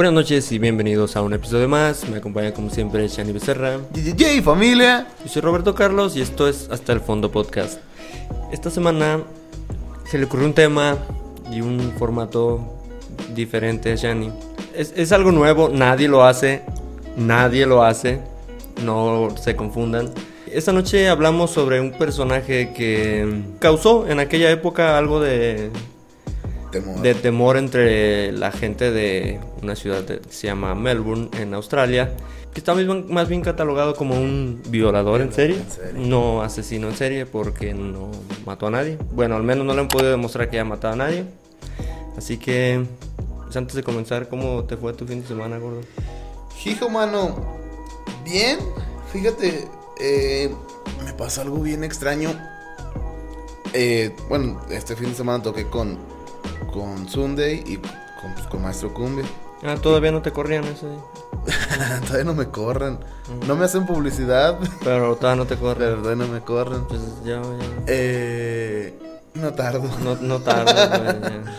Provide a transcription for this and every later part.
Buenas noches y bienvenidos a un episodio más. Me acompaña como siempre Shani Becerra. DJ familia. Yo soy Roberto Carlos y esto es Hasta el Fondo Podcast. Esta semana se le ocurrió un tema y un formato diferente a Shani. Es, es algo nuevo, nadie lo hace, nadie lo hace, no se confundan. Esta noche hablamos sobre un personaje que causó en aquella época algo de Temor. de temor entre la gente de una ciudad que se llama Melbourne, en Australia, que está más bien, más bien catalogado como un violador en serie, en serie. no asesino en serie, porque no mató a nadie. Bueno, al menos no le han podido demostrar que haya matado a nadie. Así que, pues antes de comenzar, ¿cómo te fue tu fin de semana, gordo? Hijo, mano. Bien. Fíjate, eh, me pasó algo bien extraño. Eh, bueno, este fin de semana toqué con, con Sunday y con, pues, con Maestro Cumbia. Ah, todavía no te corrían ese día? todavía no me corren. No me hacen publicidad, Pero todavía no te corren. verdad no me corren. Pues ya, ya. Eh, no tardo. No, no tardas, güey.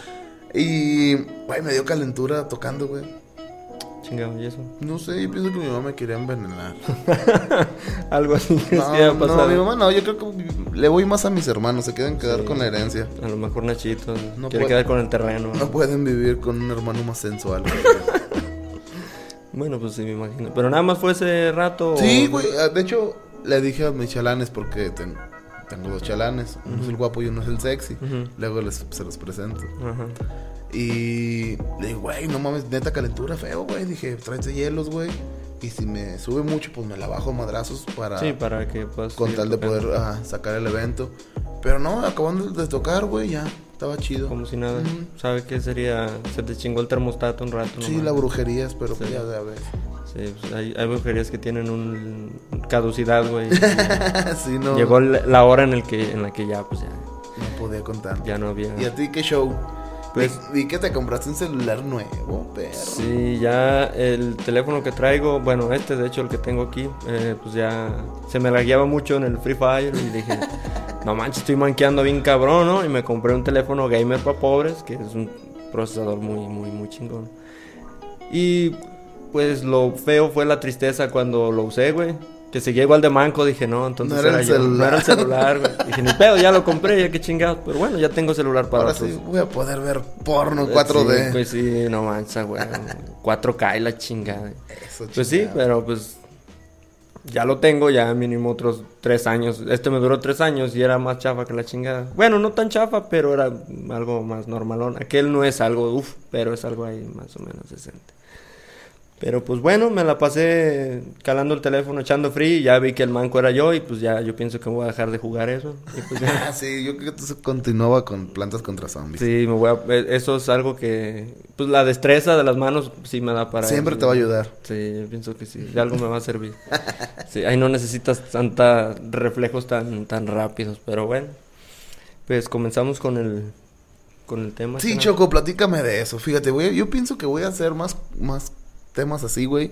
Y, güey, me dio calentura tocando, güey. Chingado, ¿y eso? No sé, yo pienso que mi mamá me quería envenenar. Algo así No, que no, pasado. mi mamá no, yo creo que le voy más a mis hermanos, se quieren quedar Sí. con la herencia. A lo mejor Nachito No quiere puede- quedar con el terreno. No pueden vivir con un hermano más sensual. Bueno, pues sí, me imagino. Pero nada más fue ese rato. sí, güey, ah, de hecho le dije a mis chalanes porque ten- tengo dos chalanes, uno es el guapo y uno es el sexy. Luego les, se los presento. Ajá. Y le digo, güey, no mames, neta calentura feo, güey. Dije, tráete hielos, güey. Y si me sube mucho, pues me la bajo a madrazos para... Sí, para que puedas. con tal de poder ah, sacar el evento. Pero no, acabando de tocar, güey, ya, estaba chido. Como si nada. Ujú. ¿Sabe qué sería? Se te chingó el termostato un rato. Sí, nomás. la brujería, pero Sí. ya ver. Sí, pues hay, hay brujerías que tienen un caducidad, güey. sí, no. Llegó la la hora en, el que, en la que ya, pues ya, No podía contar. ya no había. ¿Y a ti qué show? Pues- vi, que te compraste un celular nuevo, pero. Sí, ya el teléfono que traigo, bueno, este de hecho el que tengo aquí, eh, pues ya se me lagueaba mucho en el Free Fire y dije, no manches, estoy manqueando bien cabrón, ¿no? Y me compré un teléfono gamer para pobres, que es un procesador muy, muy, muy chingón. Y pues lo feo fue la tristeza cuando lo usé, güey. Que seguía igual de manco, dije, no, entonces No era el yo. No celular. era el celular, güey. Dije, ni pedo, ya lo compré, ya qué chingados. Pero bueno, ya tengo celular para Ahora otros. sí voy a poder ver porno en Sí, 4D. pues sí, no manches, güey. 4K y la chingada. Eso, Pues sí, pero pues ya lo tengo, ya mínimo otros tres años. Este me duró tres años y era más chafa que la chingada. Bueno, no tan chafa, pero era algo más normalón. Aquel no es algo, uff, pero es algo ahí más o menos decente. Pero pues bueno, me la pasé calando el teléfono, echando free, y ya vi que el manco era yo y pues ya yo pienso que voy a dejar de jugar eso. Y pues ya. Ah, sí, yo creo que tú continuaba con plantas contra zombies. Sí, me voy a, e- eso es algo que, pues la destreza de las manos sí me da para Siempre eso. te va a ayudar. Sí, yo pienso que sí, de algo me va a servir. Sí, ahí no necesitas tanta reflejos tan, tan rápidos, pero bueno, pues comenzamos con el, con el tema. Sí. Choco, platícame de eso. Fíjate, güey, yo pienso que voy a hacer más, más temas así, güey.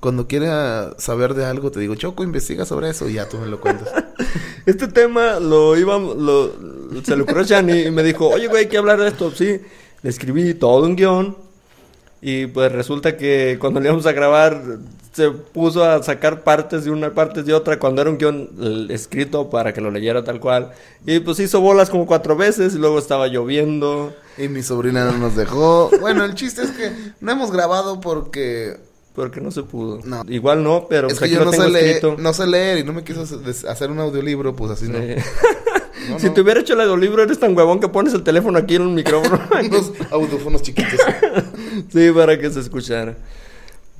Cuando quiera saber de algo, te digo, Choco, investiga sobre eso y ya tú me lo cuentas. Este tema lo íbamos, lo, se le ocurrió a Shani y me dijo, oye, güey, hay que hablar de esto. Sí, le escribí todo un guion y pues resulta que cuando le íbamos a grabar se puso a sacar partes de una, partes de otra cuando era un guion escrito para que lo leyera tal cual. Y pues hizo bolas como cuatro veces y luego estaba lloviendo. y mi sobrina no nos dejó. Bueno, el chiste es que no hemos grabado porque Porque no se pudo. No. Igual no, pero es pues que yo no sé, leer, no sé leer y no me quiso hacer- un audiolibro, pues así no. Sí. No, si no. te hubiera hecho el audiolibro, eres tan huevón que pones el teléfono aquí en el micrófono. Unos audífonos chiquitos. sí, para que se escuchara.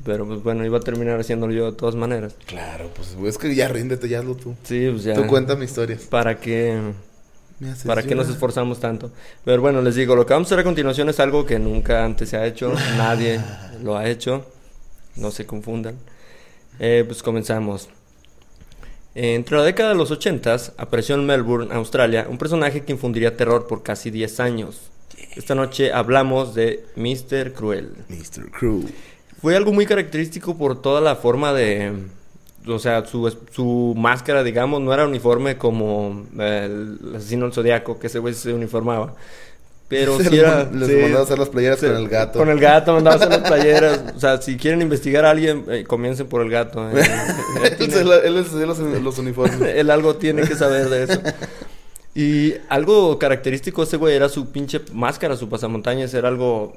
Pero pues bueno, iba a terminar haciéndolo yo de todas maneras. claro, pues es que ya ríndete, ya hazlo tú. Sí, pues ya. Tú cuéntame historias. ¿Para qué, Me haces ¿Para qué nos esforzamos tanto? Pero bueno, les digo, lo que vamos a hacer a continuación es algo que nunca antes se ha hecho. Nadie lo ha hecho. No se confundan. Eh, pues comenzamos. Entre la década de los 80 apareció en Melbourne, Australia, un personaje que infundiría terror por casi 10 años. Esta noche hablamos de Mr. Cruel. Mr. Crew. Fue algo muy característico por toda la forma de... O sea, su, su máscara, digamos, no era uniforme como el asesino del zodiaco, que ese güey se uniformaba. Pero les era... les sí, mandaba a hacer las playeras sí, con el gato. Con el gato, mandaba a hacer las playeras. O sea, si quieren investigar a alguien, eh, comiencen por el gato. eh. Él tiene- él los uniformes. Él algo tiene que saber de eso. Y algo característico de ese güey era su pinche máscara, su pasamontañas, era algo...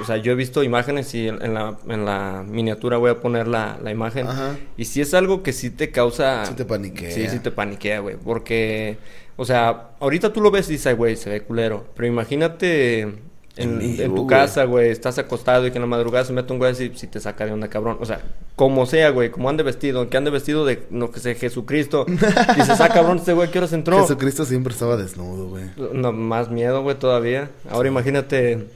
O sea, yo he visto imágenes y en, la, en la miniatura voy a poner la, la imagen. Ajá. Y sí es algo que sí te causa... Sí te paniquea. Sí, sí te paniquea, güey. Porque, o sea, ahorita tú lo ves y dices, "Ay, güey, se ve culero. Pero imagínate en, tu casa, güey, estás acostado y que en la madrugada se mete un güey así, si te saca de onda, cabrón. O sea, como sea, güey, como ande vestido, que ande vestido de, no que sé, Jesucristo. Dices, ah, cabrón, este güey, ¿qué horas entró? Jesucristo siempre estaba desnudo, güey. No, más miedo, güey, todavía. Ahora imagínate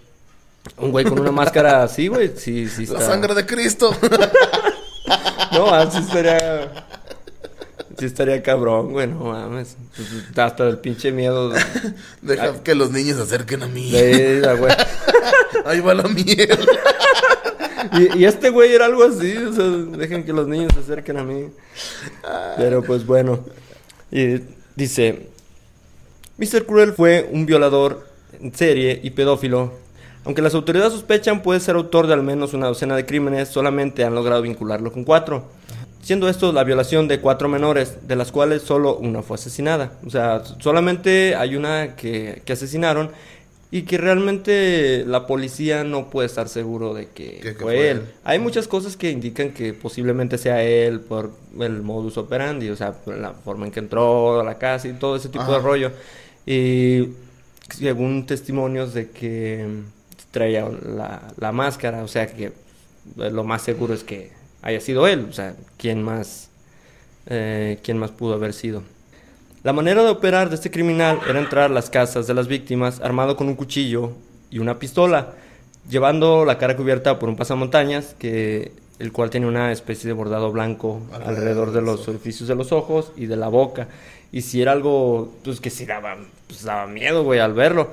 un güey con una máscara así, güey. Sí, sí La sangre de Cristo. No, así estaría. Sí estaría cabrón, güey, no mames. Hasta el pinche miedo de, Deja que los niños se acerquen a mí. güey. Ahí va la mierda. Y, y este güey era algo así, o sea, dejen que los niños se acerquen a mí. Pero pues bueno. Y dice, Mr. Cruel fue un violador en serie y pedófilo. Aunque las autoridades sospechan puede ser autor de al menos una docena de crímenes, solamente han logrado vincularlo con cuatro. Siendo esto la violación de cuatro menores, de las cuales solo una fue asesinada. O sea, solamente hay una que, que asesinaron y que realmente la policía no puede estar seguro de que, Que- que fue, fue él. él. Hay muchas cosas que indican que posiblemente sea él por el modus operandi, o sea, por la forma en que entró a la casa y todo ese tipo de Ajá. rollo. Y según testimonios de que traía la, la máscara, o sea que lo más seguro es que haya sido él, o sea, ¿quién más, eh, quién más pudo haber sido? La manera de operar de este criminal era entrar a las casas de las víctimas armado con un cuchillo y una pistola, llevando la cara cubierta por un pasamontañas, que, el cual tiene una especie de bordado blanco Alrededor alrededor de los orificios de los ojos y de la boca. Y si era algo, pues que sí daba, pues, daba miedo, güey, al verlo,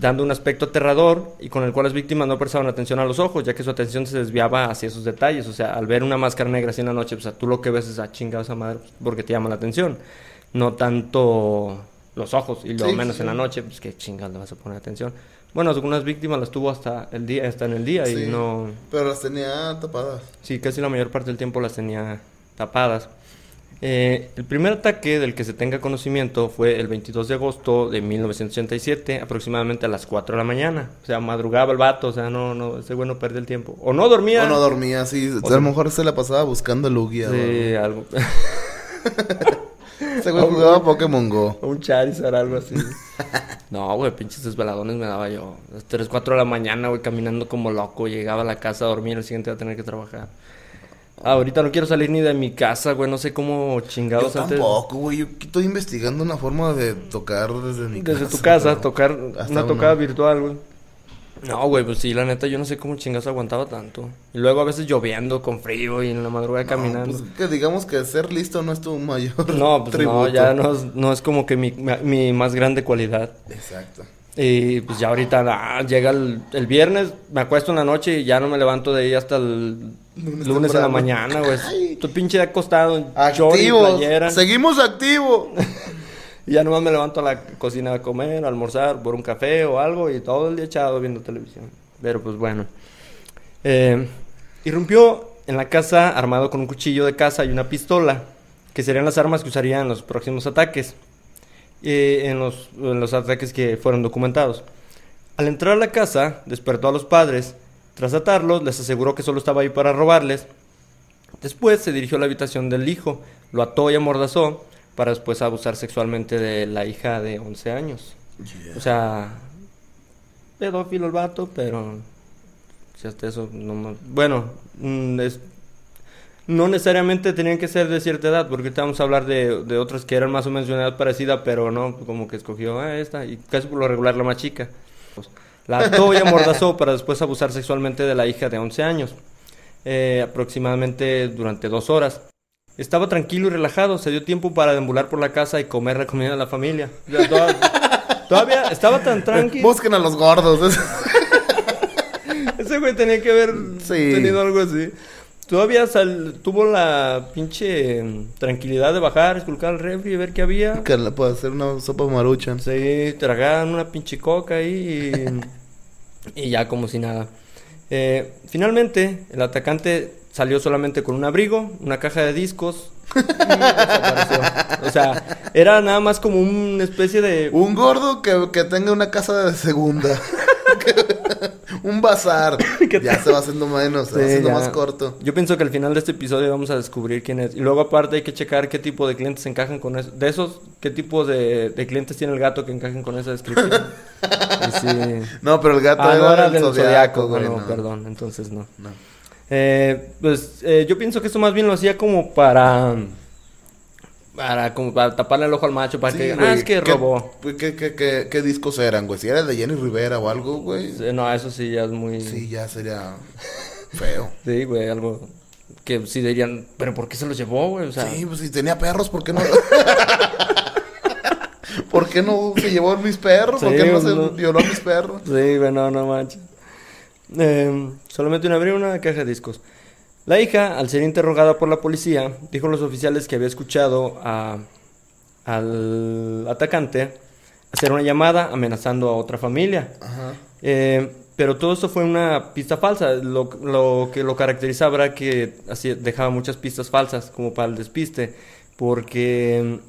dando un aspecto aterrador y con el cual las víctimas no prestaban atención a los ojos, ya que su atención se desviaba hacia esos detalles. O sea, al ver una máscara negra así en la noche, pues tú lo que ves es a chingada esa madre, pues, porque te llama la atención. No tanto los ojos, y lo Sí, menos sí. en la noche, pues que chingas le vas a poner atención. Bueno, algunas víctimas las tuvo hasta el día, hasta en el día Sí. y no... Pero las tenía tapadas. Sí, casi la mayor parte del tiempo las tenía tapadas. Eh, el primer ataque del que se tenga conocimiento fue el 22 de agosto de 1987, aproximadamente a las 4 de la mañana. O sea, madrugaba el vato, o sea, no, no, ese güey no perdía el tiempo. O no dormía. O no dormía, sí. O a sea- lo mejor se la pasaba buscando Lugia. Sí, algo. Ese güey jugaba Pokémon Go. Un Charizard, algo así. No, güey, pinches desveladones me daba yo. A las 3, 4 de la mañana, güey, caminando como loco. Llegaba a la casa a dormir, el siguiente iba a tener que trabajar. Ahorita no quiero salir ni de mi casa, güey. No sé cómo Yo chingados antes. tampoco, güey. Yo estoy investigando una forma de tocar desde mi casa. Desde tu casa, pero tocar hasta una una- tocada virtual, güey. No, güey, pues sí, la neta, yo no sé cómo chingados aguantaba tanto. Y luego a veces lloviendo, con frío y en la madrugada No, caminando. pues, que digamos que ser listo no es tu mayor No, pues tributo. no, ya no es, no es como que mi, mi más grande cualidad. Exacto. Y pues ya ahorita ah, llega el, el viernes, me acuesto en la noche y ya no me levanto de ahí hasta el Lunes lunes, en la mañana, güey. Tu pinche acostado y Activos. playera. Seguimos activos. Y ya nomás me levanto a la cocina a comer, a almorzar por un café o algo y todo el día echado viendo televisión. Pero pues bueno. Eh, irrumpió en la casa armado con un cuchillo de caza y una pistola, que serían las armas que usaría en los próximos ataques. eh, en, los, en los ataques que fueron documentados. Al entrar a la casa, despertó a los padres. Tras atarlos, les aseguró que solo estaba ahí para robarles. Después se dirigió a la habitación del hijo, lo ató y amordazó para después abusar sexualmente de la hija de 11 años. O sea, pedófilo el vato, pero si hasta eso no Bueno, mm, es- no necesariamente tenían que ser de cierta edad, porque ahorita vamos a hablar de, de otras que eran más o menos de una edad parecida, pero no, como que escogió a esta y casi por lo regular la más chica. Pues, la ató y amordazó para después abusar sexualmente de la hija de 11 años, eh, aproximadamente durante dos horas. Estaba tranquilo y relajado, se dio tiempo para deambular por la casa y comer la comida de la familia. Toda- todavía estaba tan tranquilo. Busquen a los gordos. Ese güey tenía que haber Sí. tenido algo así. Todavía sal- tuvo la pinche mm, tranquilidad de bajar, esculcar el refri y ver qué había. Que le puede hacer una sopa maruchan. Sí, tragaban una pinche coca ahí y, y ya como si nada. Eh, finalmente, el atacante salió solamente con un abrigo, una caja de discos y desapareció. O sea, era nada más como una especie de... Un gordo que, que tenga una casa de segunda. un bazar. Ya se va haciendo menos, se va Sí, haciendo ya. más corto. Yo pienso que al final de este episodio vamos a descubrir quién es. Y luego aparte hay que checar qué tipo de clientes encajan con eso. De esos, qué tipo de, de clientes tiene el gato que encajen con esa descripción. Sí. No, pero el gato Ah, no era del zodiaco, no. perdón, entonces no. No. Eh, pues eh, yo pienso que esto más bien lo hacía como para... Para, como para taparle el ojo al macho, para Sí, que... güey, Ah, es que ¿qué- robó. ¿qué, qué, qué, qué discos eran, güey? Si era de Jenny Rivera o algo, güey. Sí, No, eso sí ya es muy... Sí, ya sería feo. Sí, güey, algo que sí dirían, pero ¿por qué se los llevó, güey? O sea, sí, pues si tenía perros, ¿por qué no? ¿Por qué no se llevó a mis perros? ¿Por qué no se no. violó a mis perros? Sí, bueno, no manches. Eh, solamente una abrió una caja de discos. La hija, al ser interrogada por la policía, dijo a los oficiales que había escuchado a, al atacante hacer una llamada amenazando a otra familia. Ajá. Eh, pero todo esto fue una pista falsa. Lo, lo que lo caracterizaba era que así dejaba muchas pistas falsas, como para el despiste. Porque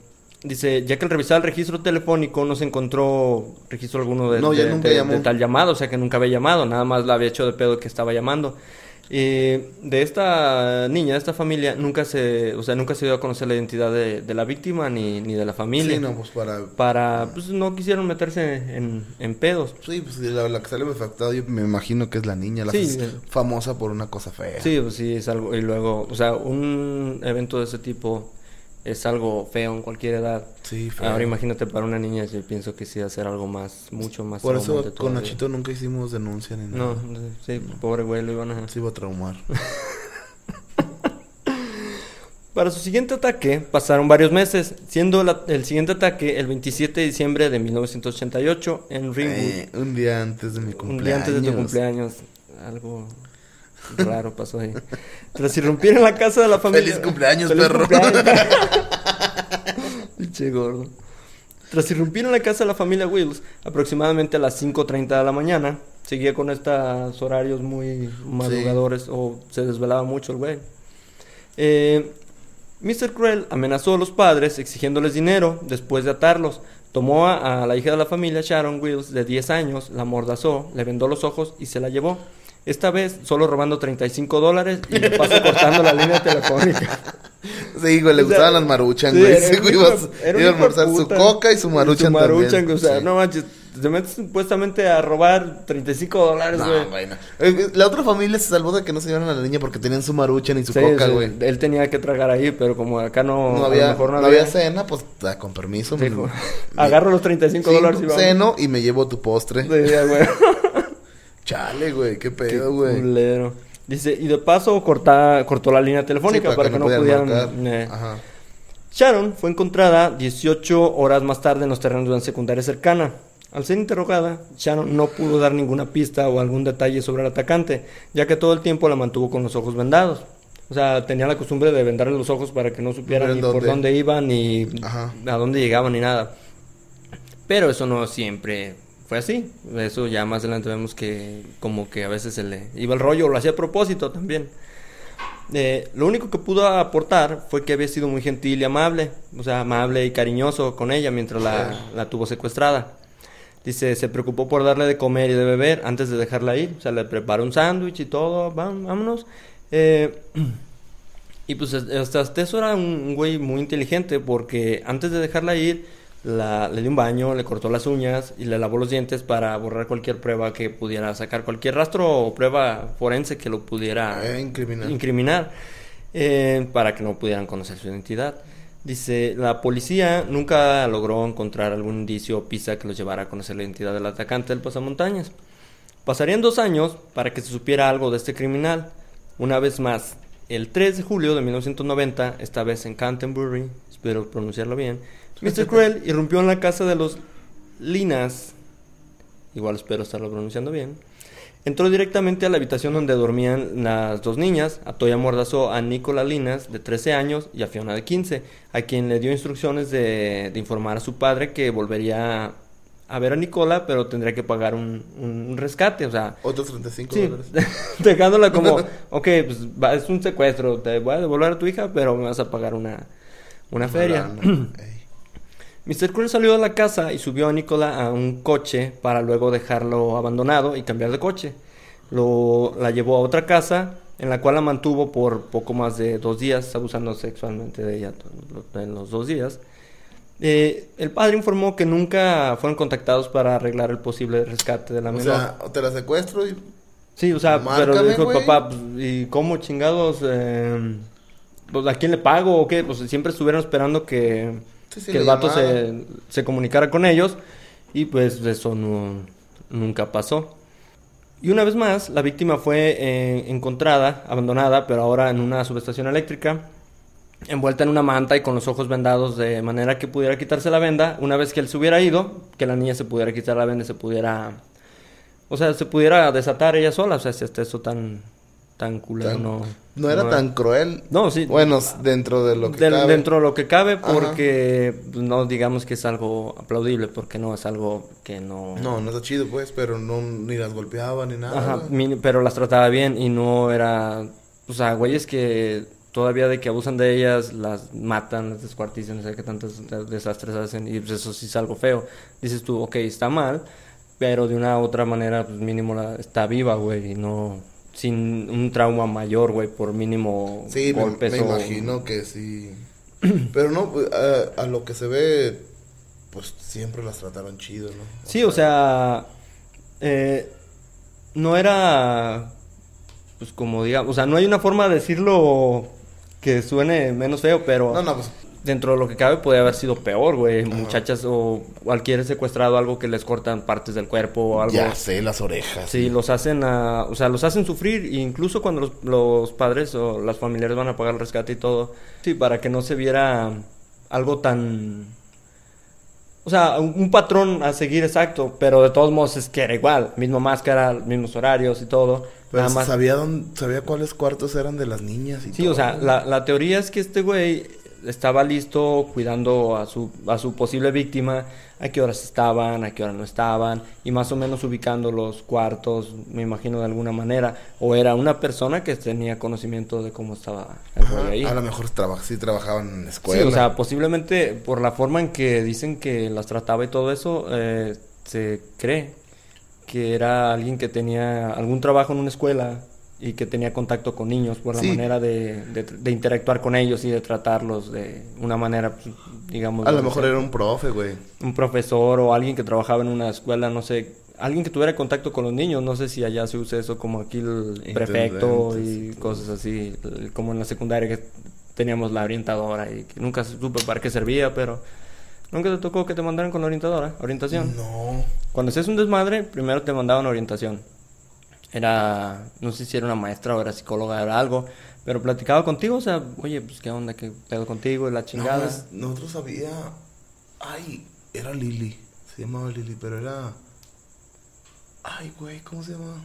mm, dice, ya que al revisar el registro telefónico no se encontró registro alguno de, No, de tal llamado, o sea que nunca había llamado, nada más la había hecho de pedo que estaba llamando. Eh, de esta niña, de esta familia, nunca se, o sea, nunca se dio a conocer la identidad de, de la víctima ni, ni de la familia. Sí, no, pues para... Para, pues no quisieron meterse en, en pedos. Sí, pues la, la que sale afectada yo me imagino que es la niña, la Sí. famosa por una cosa fea. Sí, pues sí, es algo. Y luego, o sea, un evento de ese tipo es algo feo en cualquier edad. Sí, feo. Ahora imagínate para una niña, yo pienso que sí ser algo más, mucho más Por eso con todavía. Nachito nunca hicimos denuncia ni nada. No, sí, pobre güey, lo iban a... Se iba a traumar. Para su siguiente ataque pasaron varios meses, siendo la- el siguiente ataque el 27 de diciembre de 1988 en Ringwood. Eh, un día antes de mi cumpleaños. Un día antes de tu cumpleaños. Algo raro pasó ahí. Tras irrumpir en la casa de la familia. Feliz cumpleaños, Feliz perro. Pinche gordo. Tras irrumpir en la casa de la familia Wills, aproximadamente a las 5.30 de la mañana, seguía con estos horarios muy madrugadores o se desvelaba mucho el güey. Eh, Mr. Cruel amenazó a los padres exigiéndoles dinero después de atarlos. Tomó a, a la hija de la familia, Sharon Wills, de 10 años, la mordazó, le vendó los ojos y se la llevó. Esta vez solo robando 35 dólares y de paso cortando la línea telefónica. Sí, güey, le O sea, gustaban las maruchan, sí, güey. era Sí, güey, iba, a- era iba almorzar su coca y su maruchan Su maruchan, también. o sea, Sí. no manches, te metes supuestamente a robar 35 dólares, güey. No, güey, no. Eh, La otra familia se salvó de que no se llevaran a la niña porque tenían su maruchan y su Sí, coca, güey. Él tenía que tragar ahí, pero como acá no, No, había, mejor no había cena, pues con permiso. Me- agarro los 35 Sí, dólares y vamos. Ceno y me llevo tu postre. Sí, güey. Chale, güey, qué pedo, güey. culero. Dice, y de paso corta, cortó la línea telefónica Sí, para, que, no pudieran... eh. Ajá. Sharon fue encontrada 18 horas más tarde en los terrenos de una secundaria cercana. Al ser interrogada, Sharon no pudo dar ninguna pista o algún detalle sobre el atacante, ya que todo el tiempo la mantuvo con los ojos vendados. O sea, tenía la costumbre de vendarle los ojos para que no supieran ni por dónde. dónde iban, ni Ajá. a dónde llegaban, ni nada. Pero eso no siempre fue así. Eso ya más adelante vemos que como que a veces se le iba el rollo lo hacía a propósito también. Eh, lo único que pudo aportar fue que había sido muy gentil y amable, o sea, amable y cariñoso con ella mientras la, la tuvo secuestrada. Dice, se preocupó por darle de comer y de beber antes de dejarla ir, o sea, le preparó un sándwich y todo, "Vam- vámonos. Eh, y pues hasta, eso era un güey muy inteligente porque antes de dejarla ir, la, le dio un baño, le cortó las uñas y le lavó los dientes para borrar cualquier prueba que pudiera sacar, cualquier rastro o prueba forense que lo pudiera Eh, incriminar. incriminar eh, para que no pudieran conocer su identidad. Dice, la policía nunca logró encontrar algún indicio o pista que los llevara a conocer la identidad del atacante del pasamontañas. Pasarían dos años para que se supiera algo de este criminal. Una vez más, el 3 de julio de 1990, esta vez en Canterbury, espero pronunciarlo bien, Mr. Cruel irrumpió en la casa de los Linas, igual espero estarlo pronunciando bien, Entró directamente a la habitación donde dormían las dos niñas. Ató y amordazó a Nicola Linas, de 13 años, y a Fiona, de 15, a quien le dio instrucciones de, de informar a su padre que volvería a ver a Nicola, pero tendría que pagar un, un rescate, o sea... Otros 35 Sí, dólares. dejándola como, ok, pues va- es un secuestro, te voy a devolver a tu hija, pero me vas a pagar una, una feria. Lana. Mr. Cruz salió de la casa y subió a Nicola a un coche para luego dejarlo abandonado y cambiar de coche. Lo, la llevó a otra casa en la cual la mantuvo por poco más de dos días, abusando sexualmente de ella en los dos días. Eh, el padre informó que nunca fueron contactados para arreglar el posible rescate de la O menor. sea, te la secuestro y... Sí, o sea, pero Márcame, dijo el papá, pues, ¿y cómo chingados? eh, pues, ¿A quién le pago o qué? Pues siempre estuvieron esperando que, Sí, sí, que el vato se, se comunicara con ellos y pues eso no, nunca pasó. Y una vez más, la víctima fue eh, encontrada, abandonada, pero ahora en una subestación eléctrica, envuelta en una manta y con los ojos vendados de manera que pudiera quitarse la venda. Una vez que él se hubiera ido, que la niña se pudiera quitar la venda y se pudiera... O sea, se pudiera desatar ella sola. O sea, si hasta eso tan, tan culero Tan- no... No era tan cruel. No, sí. Bueno, dentro de lo que cabe. Dentro de lo que cabe, porque pues, no digamos que es algo aplaudible, porque no es algo que no... No, no está chido, pues, pero no ni las golpeaba ni nada. Ajá, pero las trataba bien y no era... O sea, güeyes que todavía de que abusan de ellas, las matan, las descuartizan, no sé qué tantos de- desastres hacen y pues eso sí es algo feo. Dices tú, ok, está mal, pero de una u otra manera, pues mínimo la, está viva, güey, y no... Sin un trauma mayor, güey, por mínimo Sí, me, golpes me o- imagino que sí. Pero no, pues, a, a lo que se ve, pues siempre las trataron chido, ¿no? Sí, o sea, eh, no era, pues como digamos, o sea, no hay una forma de decirlo que suene menos feo, pero No, no, pues dentro de lo que cabe podría haber sido peor, güey. Muchachas o cualquier secuestrado, algo que les cortan partes del cuerpo o algo. ya sé, las orejas. Sí, los hacen a, o sea, los hacen sufrir, incluso cuando los, los padres o las familiares van a pagar el rescate y todo. Sí, para que no se viera algo tan... O sea, un, un patrón a seguir exacto, pero de todos modos es que era igual, misma máscara, mismos horarios y todo. Más. sabía, dónde, sabía cuáles cuartos eran de las niñas y Sí, todo, o sea, la teoría es que este güey estaba listo cuidando a su, a su posible víctima, a qué horas estaban, a qué horas no estaban, y más o menos ubicando los cuartos, me imagino de alguna manera, o era una persona que tenía conocimiento de cómo estaba el güey ahí. A lo mejor traba- sí trabajaban en la Sí, escuela. o sea, posiblemente por la forma en que dicen que las trataba y todo eso, eh, se cree que era alguien que tenía algún trabajo en una escuela y que tenía contacto con niños por la Sí. manera de, de, de interactuar con ellos y de tratarlos de una manera, pues, digamos... a lo mejor era un profe, güey. un profesor o alguien que trabajaba en una escuela, no sé, alguien que tuviera contacto con los niños, no sé si allá se usa eso como aquí el prefecto y cosas así, como en la secundaria que teníamos la orientadora y que nunca supe para qué servía, pero nunca te tocó que te mandaran con la orientadora, orientación. No. Cuando hacías un desmadre, primero te mandaban orientación. Era, no sé si era una maestra o era psicóloga, era algo, pero platicaba contigo, o sea, oye, pues qué onda, qué pedo contigo y la No, chingada. nosotros había... Ay, era Lili. Se llamaba Lili, pero era... Ay, güey, ¿cómo se llama?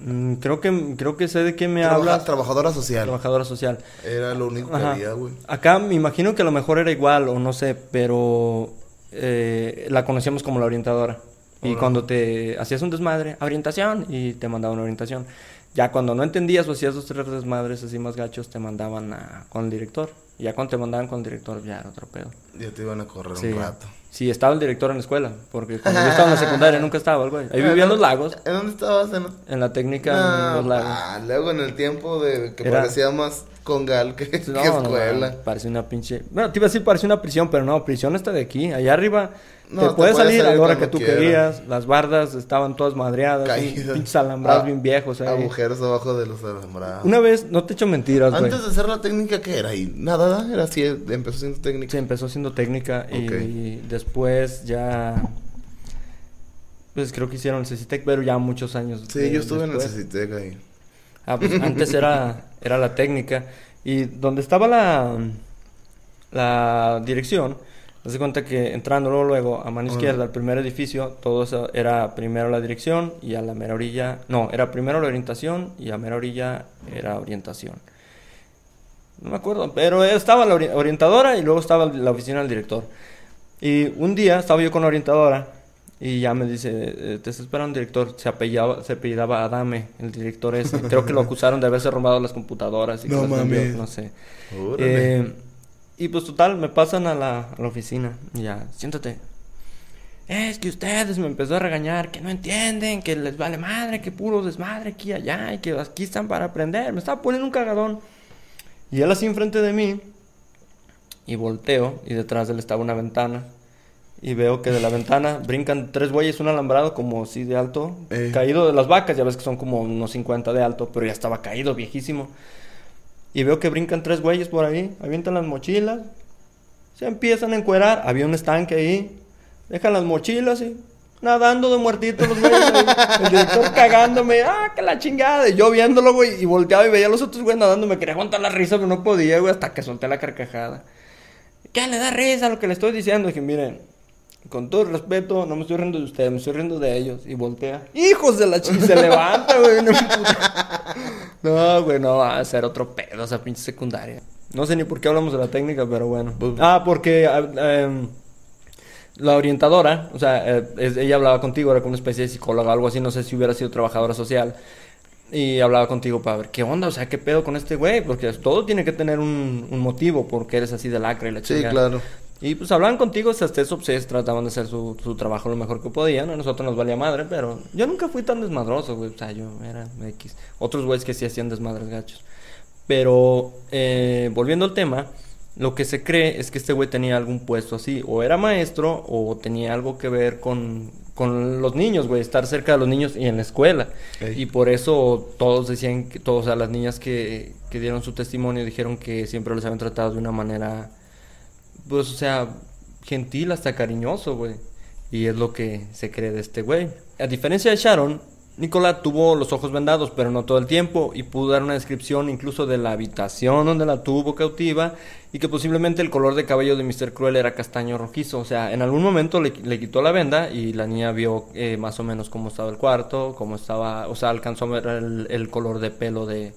Mm, creo que creo que sé de qué me Trabaja- hablas. Trabajadora social. Trabajadora social. Era lo único que Ajá. había, güey. Acá me imagino que a lo mejor era igual o no sé, pero eh, la conocíamos como la orientadora. Y cuando te hacías un desmadre, orientación, y te mandaban orientación. Ya cuando no entendías o hacías dos tres desmadres así más gachos, te mandaban a- con el director. Y ya cuando te mandaban con el director, ya era otro pedo. Ya te iban a correr Sí. un rato. Sí, estaba el director en la escuela, porque cuando yo estaba en la secundaria nunca estaba el güey. Ahí vivía en los lagos, ¿En dónde estabas? En... en la técnica No, en los lagos. ah, luego en el tiempo de que Era- parecía más congal que, que No, no, escuela. no, parece una pinche. Bueno, te iba a decir parece una prisión, pero no, prisión está de aquí. Allá arriba No, te te puedes puedes salir a salir la hora que tú querías. Las bardas estaban todas madreadas, pinches alambrados Ah, bien viejos. ahí. Agujeros abajo de los alambrados. Una vez, no te echo mentiras. Antes de hacer la técnica, ¿qué era? Y nada, era así, empezó siendo técnica. Se empezó siendo técnica y, después ya. Pues creo que hicieron el CECITEC, pero ya muchos años. Sí, de- yo estuve en el después. CCTEC ahí. Ah, pues antes era, era la técnica. Y donde estaba la, la dirección, Haz cuenta que entrando luego, luego a mano izquierda, al primer edificio, todo eso era primero la dirección y a la mera orilla. No, era primero la orientación y a mera orilla era orientación. No me acuerdo, pero estaba la ori- orientadora y luego estaba la oficina del director. Y un día estaba yo con la orientadora y ya me dice, eh, te está esperando un director, se apellidaba, se apellidaba Adame, el director ese. Creo que lo acusaron de haberse robado las computadoras y No mames. no sé. Eh, y pues total, me pasan a la, a la oficina y ya, siéntate. Es que ustedes me empezó a regañar, que no entienden, que les vale madre, que puro desmadre aquí y allá, y que aquí están para aprender. Me estaba poniendo un cagadón. Y él así enfrente de mí, y volteo, y detrás de él estaba una ventana. Y veo que de la ventana brincan tres güeyes, un alambrado como así de alto, Eh. caído de las vacas, ya ves que son como unos 50 de alto, pero ya estaba caído, viejísimo. Y veo que brincan tres güeyes por ahí, avientan las mochilas, se empiezan a encuerar, había un estanque ahí, dejan las mochilas y nadando de muertitos los güeyes, ahí. el director cagándome, ah, que la chingada, y yo viéndolo, güey, y volteaba y veía a los otros güeyes nadando, me quería aguantar la risa, pero no podía, güey, hasta que solté la carcajada. ¿Qué le da risa a lo que le estoy diciendo? Dije, miren, con todo el respeto, no me estoy riendo de ustedes, me estoy riendo de ellos. Y voltea. ¡Hijos de la chingada! Se levanta, güey. No, no, güey, no, va a ser otro pedo esa pinche secundaria. No sé ni por qué hablamos de la técnica, pero bueno. Pues- Ah, porque ah, em, la orientadora, o sea, eh, ella hablaba contigo, era como una especie de psicóloga o algo así, no sé si hubiera sido trabajadora social. Y hablaba contigo para ver qué onda, o sea, qué pedo con este güey, porque todo tiene que tener un, un motivo, porque eres así de lacra y la Sí, chingada. claro. Y pues hablaban contigo, hasta eso, pues trataban de hacer su, su trabajo lo mejor que podían. A nosotros nos valía madre, pero yo nunca fui tan desmadroso, güey. O sea, yo era X. Otros güeyes que sí hacían desmadres gachos. Pero, eh, volviendo al tema, lo que se cree es que este güey tenía algún puesto así. O era maestro, o tenía algo que ver con, con los niños, güey. Estar cerca de los niños y en la escuela. Ey. Y por eso todos decían, que todos, o sea, las niñas que, que dieron su testimonio dijeron que siempre los habían tratado de una manera pues, o sea, gentil hasta cariñoso, güey. Y es lo que se cree de este güey. A diferencia de Sharon, Nicola tuvo los ojos vendados, pero no todo el tiempo, y pudo dar una descripción incluso de la habitación donde la tuvo cautiva, y que posiblemente el color de cabello de Mr. Cruel era castaño rojizo. O sea, en algún momento le, quitó la venda y la niña vio eh, más o menos cómo estaba el cuarto, cómo estaba, o sea, alcanzó a ver el, el color de pelo de,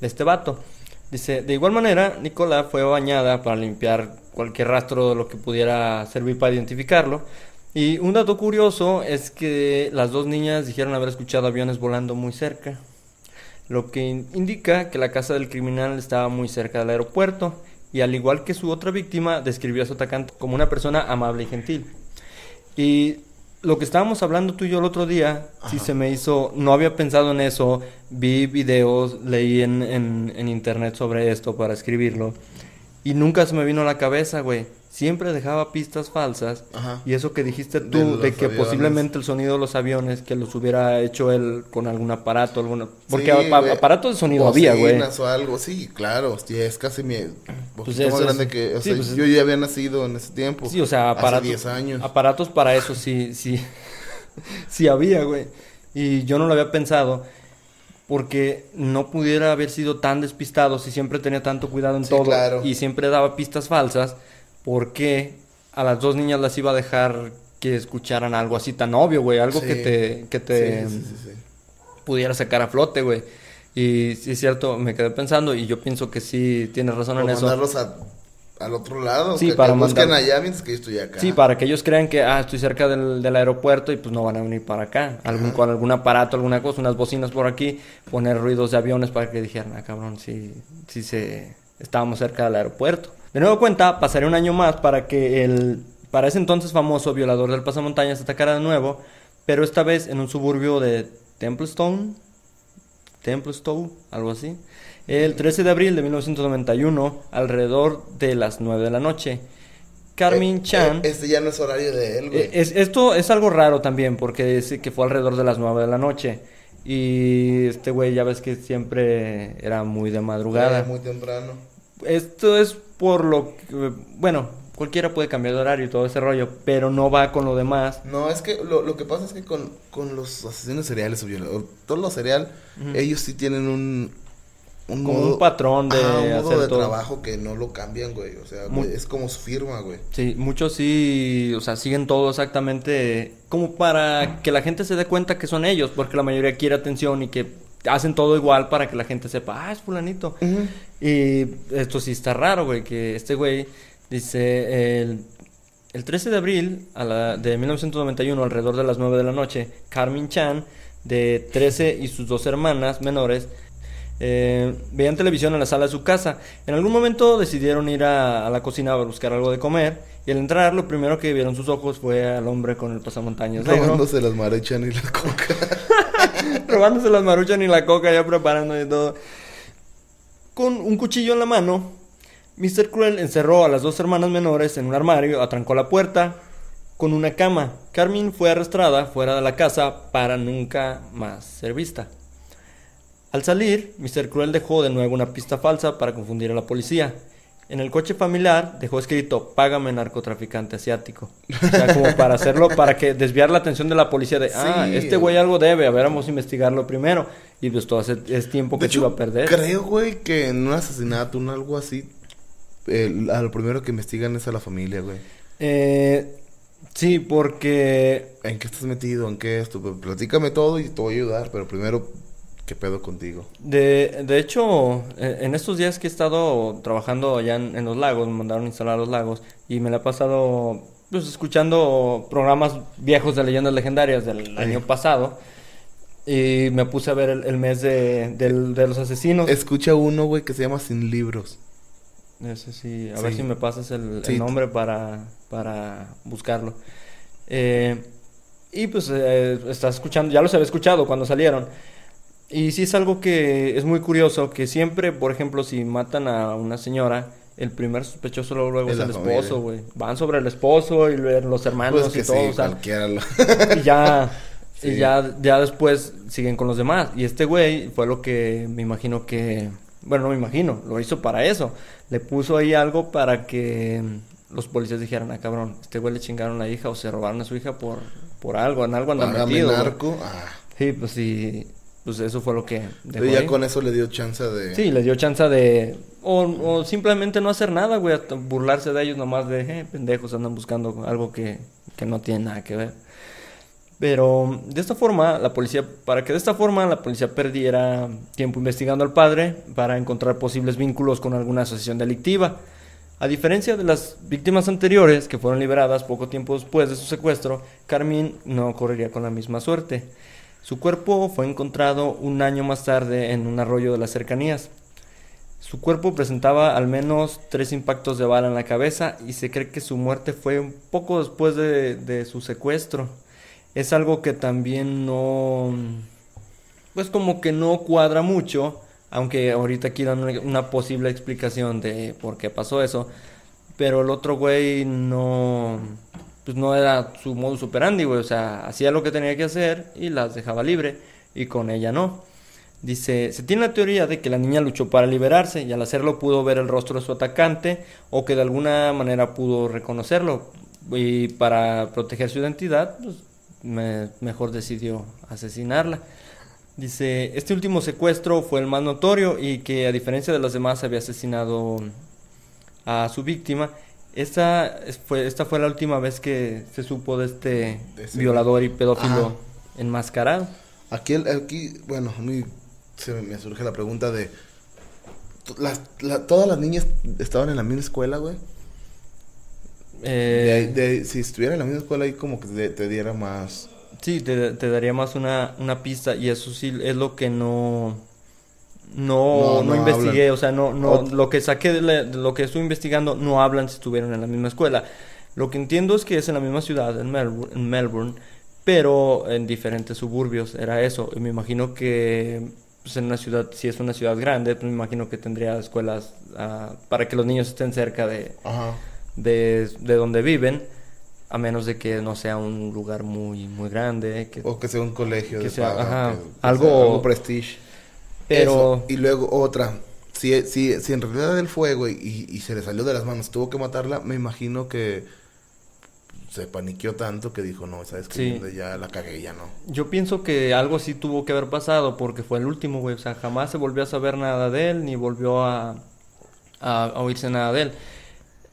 de este vato. Dice, de igual manera, Nicola fue bañada para limpiar cualquier rastro de lo que pudiera servir para identificarlo. Y un dato curioso es que las dos niñas dijeron haber escuchado aviones volando muy cerca, lo que in- indica que la casa del criminal estaba muy cerca del aeropuerto y al igual que su otra víctima describió a su atacante como una persona amable y gentil. Y lo que estábamos hablando tú y yo el otro día, sí se me hizo, no había pensado en eso, vi videos, leí en, en, en internet sobre esto para escribirlo y nunca se me vino a la cabeza, güey. Siempre dejaba pistas falsas Ajá. y eso que dijiste tú, de, que aviones. posiblemente el sonido de los aviones, que los hubiera hecho él con algún aparato, alguna... Porque Sí, aparatos de sonido había, güey. O algo, sí, claro. Es casi mi. Pues más es- grande que. O sí, sea, pues es- yo ya había nacido en ese tiempo. Sí, o sea, aparatos. Hace 10 años. Aparatos para eso sí, sí. sí había, güey. Y yo no lo había pensado. Porque no pudiera haber sido tan despistado si siempre tenía tanto cuidado en Sí, todo. claro. Y siempre daba pistas falsas. Porque a las dos niñas las iba a dejar que escucharan algo así tan obvio, güey. Algo Sí. que te, que te Sí, sí, pudiera sacar a flote, güey. Y sí es cierto, me quedé pensando y yo pienso que sí tienes razón O en eso. mandarlos al otro lado. Sí, que, para que busquen mandar- allá mientras que yo estoy acá. Sí, para que ellos crean que, ah, estoy cerca del, del aeropuerto y pues no van a venir para acá. Algún, con algún aparato, alguna cosa, unas bocinas por aquí, poner ruidos de aviones para que dijeran, ah, cabrón, sí, sí se, estábamos cerca del aeropuerto. De nuevo cuenta, pasaría un año más para que el, para ese entonces famoso violador del pasamontañas atacara de nuevo, pero esta vez en un suburbio de Templestone, Templestowe, algo así. El 13 de abril de 1991, alrededor de las 9 de la noche. Carmen Eh, Chan. eh, este ya no es horario de él, güey. Eh, es- esto es algo raro también, porque dice que fue alrededor de las 9 de la noche. Y este güey, ya ves que siempre era muy de madrugada. Eh, muy temprano. Esto es por lo que. Bueno, cualquiera puede cambiar de horario y todo ese rollo, pero no va con lo demás. No, es que lo, lo que pasa es que con, con los asesinos seriales o todo lo serial, ellos sí tienen un, un como modo- un patrón de Ajá, un modo hacer de todo. trabajo que no lo cambian, güey. O sea, es como su firma, güey. Sí, muchos sí, o sea, siguen todo exactamente como para que la gente se dé cuenta que son ellos, porque la mayoría quiere atención y que hacen todo igual para que la gente sepa, ah, es fulanito. Y esto sí está raro, güey, que este güey dice, el, el 13 de abril a la- de 1991, alrededor de las 9 de la noche, Carmen Chan, de 13 y sus dos hermanas menores, eh, veían televisión en la sala de su casa. En algún momento decidieron ir a, a la cocina a buscar algo de comer. Y al entrar, lo primero que vieron sus ojos fue al hombre con el pasamontañas negro. Robándose las marechan y la coca. robándose las maruchan y la coca, ya preparando y todo. Con un cuchillo en la mano, Mr. Cruel encerró a las dos hermanas menores en un armario, atrancó la puerta con una cama. Carmen fue arrastrada fuera de la casa para nunca más ser vista. Al salir, Mr. Cruel dejó de nuevo una pista falsa para confundir a la policía. En el coche familiar dejó escrito Págame narcotraficante asiático. O sea, como para hacerlo, para que desviar la atención de la policía de, ah, Sí. este güey algo debe, a ver, vamos a investigarlo primero. Y pues todo ese- es tiempo que De se iba hecho, a perder. creo, güey, que en un asesinato, un algo así, el- a lo primero que investigan es a la familia, güey. Eh, sí, porque ¿En qué estás metido? ¿En qué esto? Pues, Platícame todo y te voy a ayudar, pero primero, ¿qué pedo contigo? De, de hecho, eh, en estos días que he estado trabajando allá en, en los lagos, me mandaron a instalar los lagos y me la he pasado pues, escuchando programas viejos de leyendas legendarias del Ay. año pasado y me puse a ver el, el mes de, del- de los asesinos. Escucha uno, güey, que se llama Sin Libros. Ese sí, a ver si me pasas el, nombre para, para buscarlo. Eh, y pues eh, estás escuchando, ya los había escuchado cuando salieron. Y sí es algo que es muy curioso, que siempre, por ejemplo, si matan a una señora, el primer sospechoso luego, luego Es el familia. esposo, güey. Van sobre el esposo y los hermanos Pues que y todo, sí, o sea, lo... y ya Sí. y ya ya después siguen con los demás y este güey fue lo que me imagino que bueno no me imagino lo hizo para eso le puso ahí algo para que los policías dijeran ah cabrón este güey le chingaron la hija o se robaron a su hija por por algo en algo anda Págame metido güey". narco. Ah. sí pues sí pues eso fue lo que dejó Pero ya ahí. con eso le dio chance de... Sí, les dio chance de... O, o simplemente no hacer nada, güey, burlarse de ellos nomás de, eh, pendejos, andan buscando algo que, que no tiene nada que ver. Pero de esta forma, la policía, para que de esta forma la policía perdiera tiempo investigando al padre para encontrar posibles vínculos con alguna asociación delictiva. A diferencia de las víctimas anteriores que fueron liberadas poco tiempo después de su secuestro, Carmín no correría con la misma suerte. Su cuerpo fue encontrado un año más tarde en un arroyo de las cercanías. Su cuerpo presentaba al menos tres impactos de bala en la cabeza y se cree que su muerte fue un poco después de, de su secuestro. Es algo que también no... Pues como que no cuadra mucho, aunque ahorita aquí dan una, posible explicación de por qué pasó eso. Pero el otro güey no... Pues no era su modus operandi, güey. O sea, hacía lo que tenía que hacer y las dejaba libre. Y con ella no. Dice, se tiene la teoría de que la niña luchó para liberarse y al hacerlo pudo ver el rostro de su atacante o que de alguna manera pudo reconocerlo y para proteger su identidad, pues me- mejor decidió asesinarla. Dice, este último secuestro fue el más notorio y que a diferencia de los demás había asesinado a su víctima. Esta es- fue, esta fue la última vez que se supo de este De ese- violador y pedófilo Ajá. enmascarado. Aquí, aquí, bueno, a mí se me, me surge la pregunta de... Las, la- ¿Todas las niñas estaban en la misma escuela, güey? Eh, De- de- si estuviera en la misma escuela ahí como que te, te diera más... Sí, te, te daría más una, una pista y eso sí es lo que no no, No, no, investigué, hablan. o sea, no, no Ot- lo que saqué de, la- de lo que estuve investigando no hablan si estuvieron en la misma escuela. Lo que entiendo es que es en la misma ciudad, en Melbourne, en Melbourne pero en diferentes suburbios, era eso. Y me imagino que pues, en una ciudad, si es una ciudad grande, pues me imagino que tendría escuelas ah, para que los niños estén cerca de, Ajá. de, de donde viven, a menos de que no sea un lugar muy, muy grande. Que, O que sea un colegio Que de sea, paga, ajá, que- que algo- sea algo prestige. Pero Eso, Y luego otra. Si, si, si en realidad él fue, güey, y, y se le salió de las manos, tuvo que matarla, me imagino que se paniqueó tanto que dijo, no, sabes que ya la cagué, ya no. Yo pienso que algo sí tuvo que haber pasado porque fue el último, güey. O sea, jamás se volvió a saber nada de él, ni volvió a, a, oírse nada de él.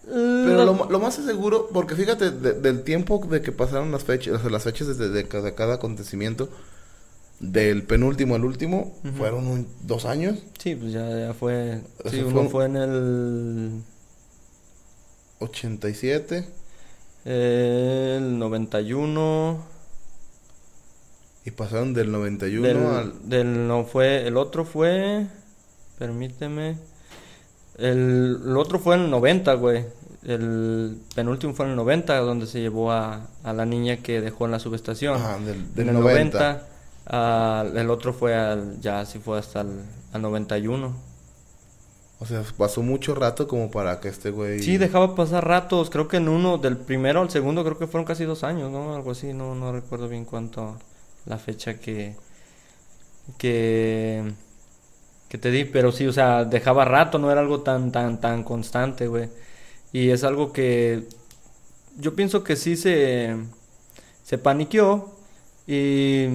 Pero lo, lo, más seguro, porque fíjate, del tiempo de que pasaron las fechas, las fechas de, de, cada, acontecimiento, del penúltimo al último, fueron dos años. Sí, pues ya, fue. sí, uno fue en el. 87. El 91. Y pasaron del 91 al. Del no fue. El otro fue. Permíteme. El, otro fue en el 90, güey. El penúltimo fue en el 90, donde se llevó a, a la niña que dejó en la subestación. Ajá, del, del en el 90. El otro fue al. Ya sí fue hasta el al 91. O sea, pasó mucho rato como para que este güey... Sí, dejaba pasar ratos. Creo que en uno, del primero al segundo, creo que fueron casi dos años, ¿no? Algo así, no, no recuerdo bien cuánto la fecha que... Que... Que te di, pero sí, o sea, dejaba rato, no era algo tan, tan, tan constante, güey. Y es algo que... Yo pienso que sí se... Se paniqueó y...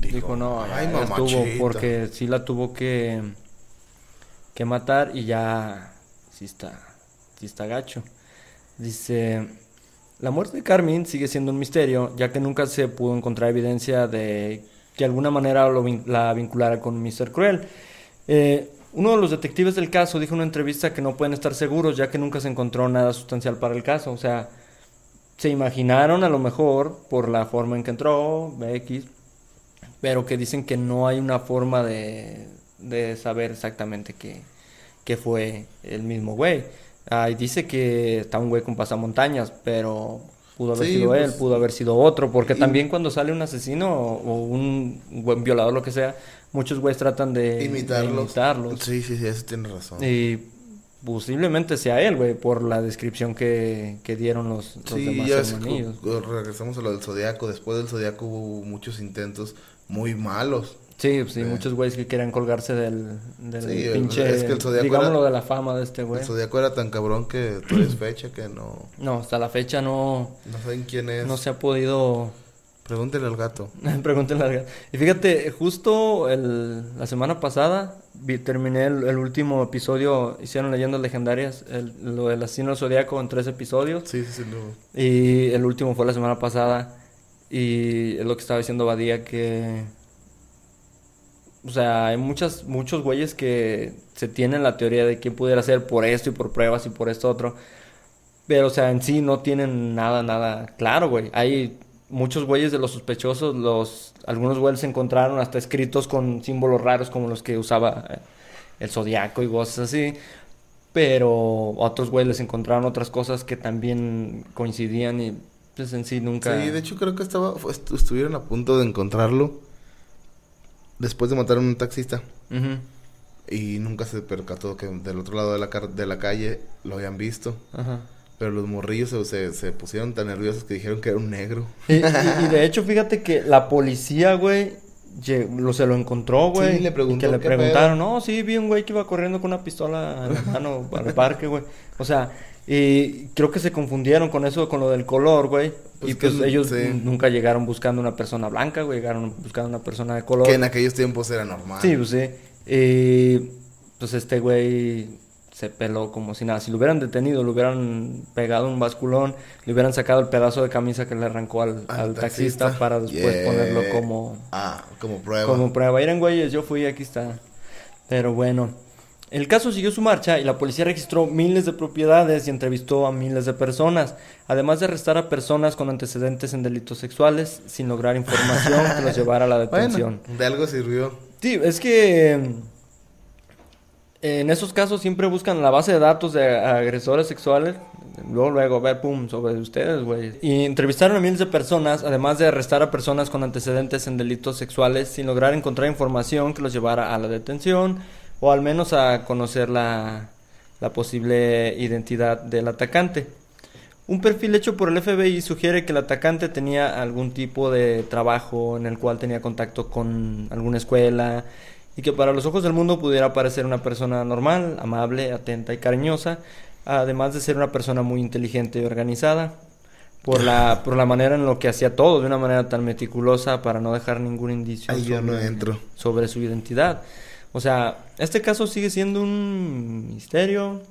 Dijo, no, Ay, estuvo, porque sí la tuvo que que matar y ya sí está, sí está gacho. Dice, la muerte de Carmen sigue siendo un misterio, ya que nunca se pudo encontrar evidencia de que de alguna manera lo, la vinculara con Mr. Cruel. Eh, uno de los detectives del caso dijo en una entrevista que no pueden estar seguros, ya que nunca se encontró nada sustancial para el caso. O sea, se imaginaron a lo mejor por la forma en que entró, X, pero que dicen que no hay una forma de, de saber exactamente qué, que fue el mismo güey. Ahí dice que está un güey con pasamontañas, pero pudo haber sido él, pues, pudo haber sido otro, porque también cuando sale un asesino o, un buen violador, lo que sea, muchos güeyes tratan de imitarlos. Sí, sí, sí, eso tiene razón. Y posiblemente sea él, güey, por la descripción que, que dieron los, los sí, demás hermanillos. regresamos a lo del Zodiaco, después del Zodiaco hubo muchos intentos muy malos Sí, sí, muchos güeyes que quieran colgarse del, del pinche, es que el digámoslo de la fama de este güey. El Zodíaco era tan cabrón que tú eres fecha que no... No, hasta la fecha no... No saben quién es. No se ha podido... Pregúntele al gato. Pregúntele al gato. Y fíjate, justo el, la semana pasada terminé el, último episodio, hicieron leyendas legendarias, el, lo del asesino del Zodíaco en tres episodios. Sí, sí, sí. No. Y el último fue la semana pasada. Y es lo que estaba diciendo Badía que o sea, hay muchas, muchos güeyes que se tienen la teoría de quién pudiera ser por esto y por pruebas y por esto otro. Pero, o sea, en sí no tienen nada, nada claro, güey. Hay muchos güeyes de los sospechosos, los, algunos güeyes se encontraron hasta escritos con símbolos raros como los que usaba eh, el zodiaco y cosas así. Pero otros güeyes les encontraron otras cosas que también coincidían y pues en sí nunca... Sí, de hecho creo que estaba, estuvieron a punto de encontrarlo después de matar a un taxista. Y nunca se percató que del otro lado de la, de la calle lo habían visto. Pero los morrillos se, se, pusieron tan nerviosos que dijeron que era un negro. Y, de hecho, fíjate que la policía, güey, lo, se lo encontró, güey. Sí, le preguntó. que le preguntaron, no, sí, vi un güey que iba corriendo con una pistola en la mano al parque, güey. O sea, y creo que se confundieron con eso, con lo del color, güey. Pues y pues ellos nunca llegaron buscando una persona blanca, güey. Llegaron buscando una persona de color. Que en aquellos tiempos era normal. Sí, pues sí. Y pues este güey se peló como si nada. Si lo hubieran detenido, le hubieran pegado un basculón, le hubieran sacado el pedazo de camisa que le arrancó al, taxista, para después ponerlo como... Ah, como prueba. Como prueba. Miren, güeyes, yo fui, aquí está. Pero bueno. El caso siguió su marcha y la policía registró miles de propiedades y entrevistó a miles de personas, además de arrestar a personas con antecedentes en delitos sexuales sin lograr información que los llevara a la detención. de algo sirvió. Sí, es que en esos casos siempre buscan la base de datos de agresores sexuales. Luego, luego, ver, pum, sobre ustedes, güey. Y entrevistaron a miles de personas, además de arrestar a personas con antecedentes en delitos sexuales, sin lograr encontrar información que los llevara a la detención o al menos a conocer la, la posible identidad del atacante. Un perfil hecho por el FBI sugiere que el atacante tenía algún tipo de trabajo en el cual tenía contacto con alguna escuela y que para los ojos del mundo pudiera parecer una persona normal, amable, atenta y cariñosa, además de ser una persona muy inteligente y organizada. por la, por la manera en lo que hacía todo, de una manera tan meticulosa para no dejar ningún indicio Ahí yo sobre, no entro. sobre su identidad. O sea, este caso sigue siendo un misterio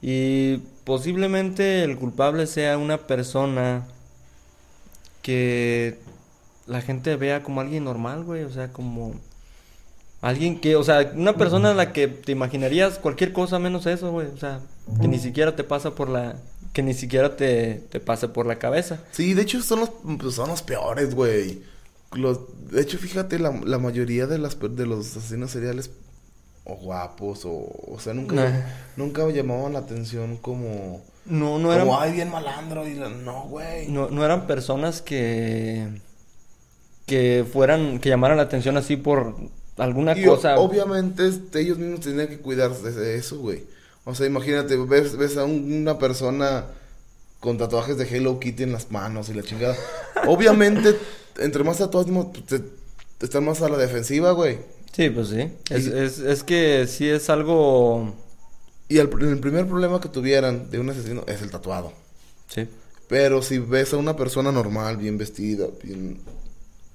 y posiblemente el culpable sea una persona que la gente vea como alguien normal, güey, o sea, como alguien que, o sea, una persona a la que te imaginarías cualquier cosa menos eso, güey, o sea, que ni siquiera te pasa por la que ni siquiera te, te pase por la cabeza. Sí, de hecho son los, pues, son los peores, güey. Los, de hecho, fíjate, la, la mayoría de, las, de los asesinos seriales, o guapos, o, o sea, nunca, Nah. nunca llamaban la atención como, No, no eran como, ay, bien malandro, y la- no, güey. no, no eran personas que que fueran que llamaran la atención así por alguna Y cosa. obviamente este, ellos mismos tenían que cuidarse de eso, güey. O sea, imagínate, ves, ves a un- una persona con tatuajes de Hello Kitty en las manos y la chingada. Obviamente, entre más tatuajes, mo- te, te están más a la defensiva, güey. Sí, pues sí. Es, Y- es, es que sí es algo Y el, el primer problema que tuvieran de un asesino es el tatuado. sí. Pero si ves a una persona normal, bien vestida, bien...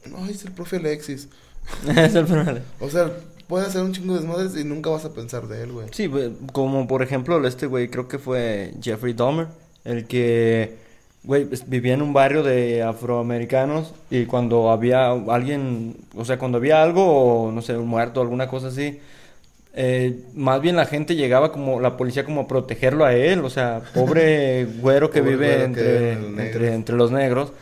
No, es el profe Alexis. es el problema. O sea, puede hacer un chingo de desmadres y nunca vas a pensar de él, güey. Sí, como por ejemplo este güey, creo que fue Jeffrey Dahmer, el que, güey, vivía en un barrio de afroamericanos y cuando había alguien, o sea, cuando había algo, o, no sé, un muerto, alguna cosa así, eh, más bien la gente llegaba como, la policía como a protegerlo a él, o sea, pobre güero que Pobre vive güero entre, entre, entre los negros.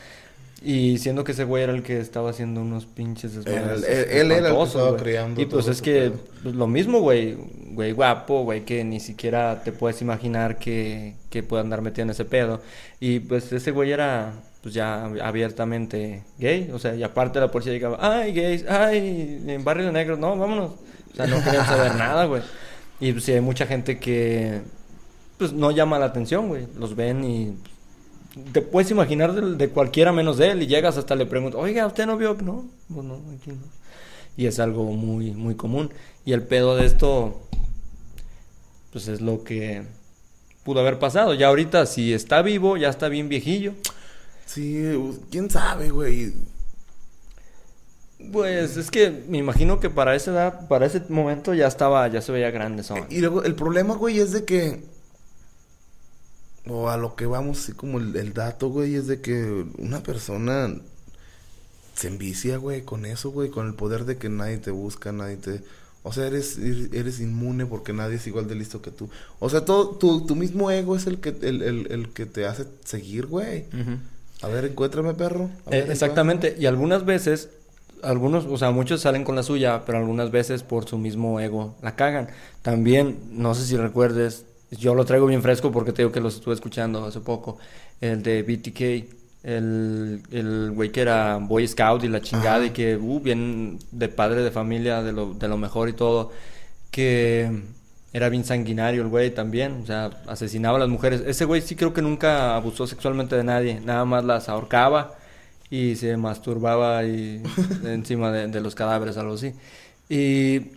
Y siendo que ese güey era el que estaba haciendo unos pinches desmadres Él- era el que estaba güey. creando Y pues es que pues, lo mismo, güey, güey guapo, güey, que ni siquiera te puedes imaginar que, que pueda andar metido en ese pedo. Y pues ese güey era, pues ya abiertamente gay, o sea, y aparte la policía llegaba, ay, gays, ay, en barrio de negros, no, vámonos. O sea, no querían saber nada, güey. Y pues sí, hay mucha gente que, pues no llama la atención, güey, los ven y te puedes imaginar de, de cualquiera menos de él y llegas hasta le preguntas, oiga, ¿usted no vio? No, pues no, aquí no. Y es algo muy, muy común. Y el pedo de esto, pues es lo que pudo haber pasado. Ya ahorita, si está vivo, ya está bien viejillo. Sí, quién sabe, güey. Pues es que me imagino que para esa edad, para ese momento ya estaba, ya se veía grande son. Y luego el problema, güey, es de que. O a lo que vamos, así como el, el dato, güey, es de que una persona se envicia, güey, con eso, güey, con el poder de que nadie te busca, nadie te. O sea, eres, eres inmune porque nadie es igual de listo que tú. O sea, todo, tu, tu mismo ego es el que, el, el, el que te hace seguir, güey. A ver, encuéntrame, perro. A Eh, exactamente, y algunas veces, algunos, o sea, muchos salen con la suya, pero algunas veces por su mismo ego la cagan. También, no sé si recuerdes, yo lo traigo bien fresco porque te digo que los estuve escuchando hace poco, el de BTK, el, el güey que era Boy Scout y la chingada Ajá. y que, uh, bien de padre de familia, de lo, de lo mejor y todo, que era bien sanguinario el güey también, o sea, asesinaba a las mujeres. Ese güey sí creo que nunca abusó sexualmente de nadie, nada más las ahorcaba y se masturbaba y encima de, de los cadáveres, algo así. Y,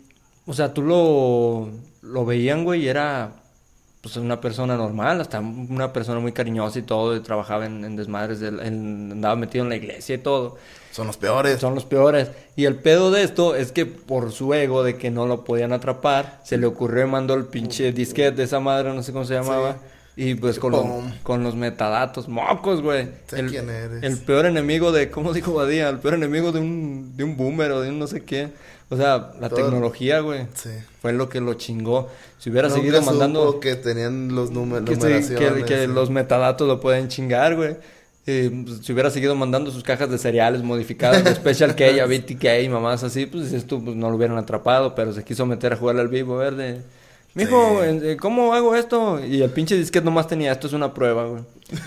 o sea, tú lo, lo veían, güey, y era pues una persona normal, hasta una persona muy cariñosa y todo, y trabajaba en, en desmadres, en- andaba metido en la iglesia y todo. Son los peores. Son los peores. Y el pedo de esto es que por su ego de que no lo podían atrapar, se le ocurrió y mandó el pinche disquete de esa madre, no sé cómo se llamaba. Y pues con, los- Pum. con los metadatos, mocos, güey. Sé El, quién eres. el peor enemigo de, ¿cómo dijo Badía? El peor enemigo de un, de un boomer o de un no sé qué. O sea, la Todo- tecnología, güey. Sí. Fue lo que lo chingó. Si hubiera Nunca seguido supo mandando que tenían los números, que, sí, que, que los metadatos lo pueden chingar, güey. Eh, pues, si hubiera seguido mandando sus cajas de cereales modificadas de Special K a BTK y mamás así, pues tú, pues no lo hubieran atrapado, pero se quiso meter a jugar al vivo, a ver, de... Mijo, Sí. eh, ¿cómo hago esto? Y el pinche disquete nomás tenía, esto es una prueba, güey.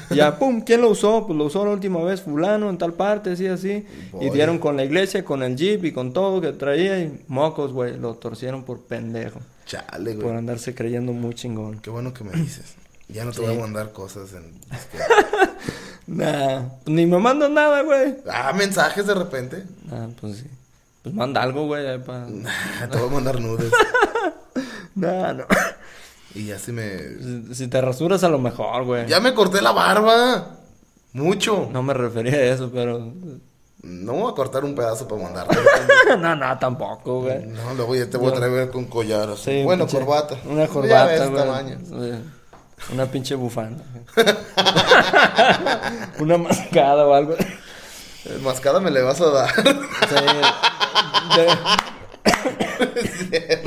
Ya, pum, ¿quién lo usó? Pues lo usó la última vez fulano, en tal parte, así, así. Y dieron con la iglesia, con el jeep y con todo que traía y mocos, güey. Lo torcieron por pendejo. Chale, Por güey. andarse creyendo muy chingón. Qué bueno que me dices. Ya no te Sí. voy a mandar cosas en... Nah, ni me mandan nada, güey. Ah, mensajes de repente. Ah, pues sí. Pues manda algo, güey. ahí pa- te voy a mandar nudes. Nah, no. Y ya si me... Si, si te rasuras a lo mejor, güey. Ya me corté la barba. Mucho. No me refería a eso, pero. No voy a cortar un pedazo para mandarte. no, no, tampoco, güey. no, luego ya te voy a traer con collar. así. Sí, bueno, pinche- corbata. Una Ya corbata, ves güey. tamaño. Sí. Una pinche bufanda. una mascada o algo. Eh, Mascada me le vas a dar. Sí. De...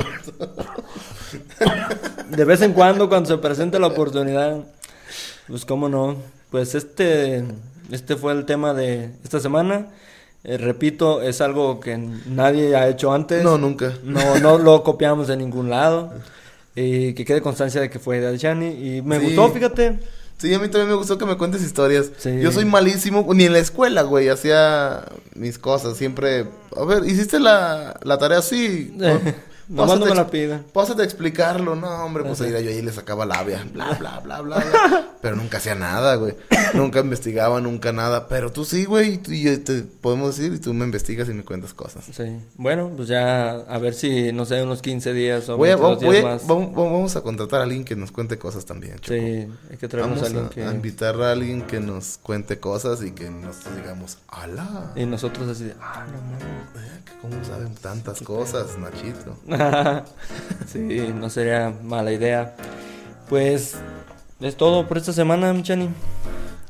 de vez en cuando, cuando se presente la oportunidad, pues cómo no. Pues este, este fue el tema de esta semana. Eh, repito, es algo que nadie ha hecho antes. no, nunca. No, no lo copiamos de ningún lado. Y que quede constancia de que fue de Shani. Y me Sí. gustó, fíjate. Sí, a mí también me gustó que me cuentes historias. Sí. Yo soy malísimo, ni en la escuela, güey, hacía mis cosas. Siempre, a ver, ¿hiciste la, la tarea así? Nomás no me la pida. Pásate a explicarlo. No, hombre, pues ahí yo ahí le sacaba labia. Bla, bla, bla, bla, bla. Pero nunca hacía nada, güey. Nunca investigaba, nunca nada. Pero tú sí, güey. Y y te podemos decir y tú me investigas y me cuentas cosas. Sí. Bueno, pues ya a ver si, no sé, unos 15 días o Voy a, 22 voy a- días más. vamos, vamos a contratar a alguien que nos cuente cosas también. Choco. Sí, hay que traernos a alguien a, que... a invitar a alguien que nos cuente cosas y que nos digamos, ¡Hala! Y nosotros así de... Ah, no que ¿Cómo saben tantas cosas, Nachito? mames". sí, no sería mala idea. Pues es todo por esta semana, Michani.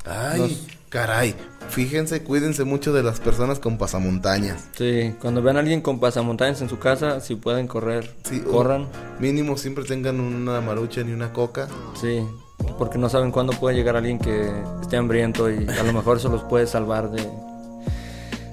Ay, Nos- caray. Fíjense, cuídense mucho de las personas con pasamontañas. Sí, cuando vean a alguien con pasamontañas en su casa, si pueden correr, Sí, corran. Mínimo siempre tengan una marucha ni una coca. Sí, porque no saben cuándo puede llegar alguien que esté hambriento y a lo mejor eso los puede salvar de...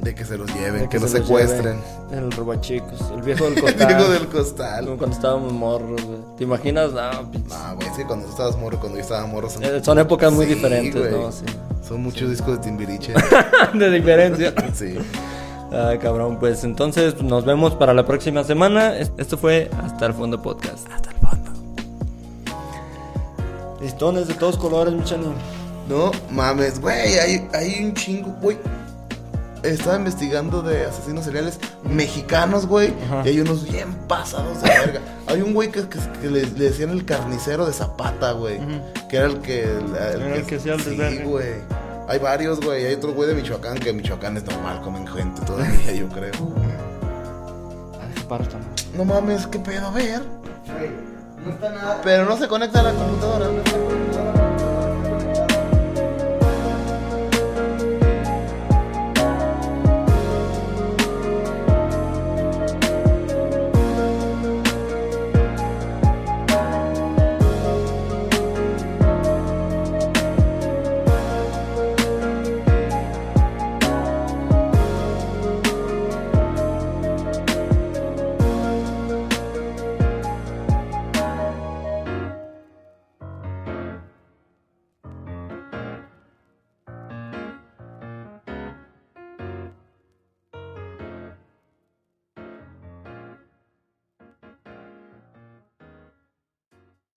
De que se los lleven, de que, los se los secuestren. El robachicos, el viejo del El costal. viejo del Como costal. cuando estábamos morros, güey. ¿Te imaginas? Ah, pinche- No, güey, es que cuando estabas morro, cuando yo estaba morro, son, Eh, son épocas muy Sí, diferentes, güey. ¿no? Sí. son muchos discos de Timbiriche. de diferencia. sí. Ay, cabrón, pues entonces nos vemos para la próxima semana. Es- Esto fue Hasta el Fondo Podcast. Hasta el fondo. Listones de todos colores, Michani. No mames, güey, hay, hay un chingo, güey. Estaba investigando de asesinos seriales mexicanos, güey. Ajá. Y hay unos bien pasados de verga. Hay un güey que, que- que le, le decían el carnicero de Zapata, güey. Que era el que... El, Era el que Sí, güey. Hay varios, güey. Hay otro güey de Michoacán, que Michoacán es normal, comen gente todavía, yo creo. No mames, qué pedo, a ver. No está nada. Pero no se conecta a la computadora.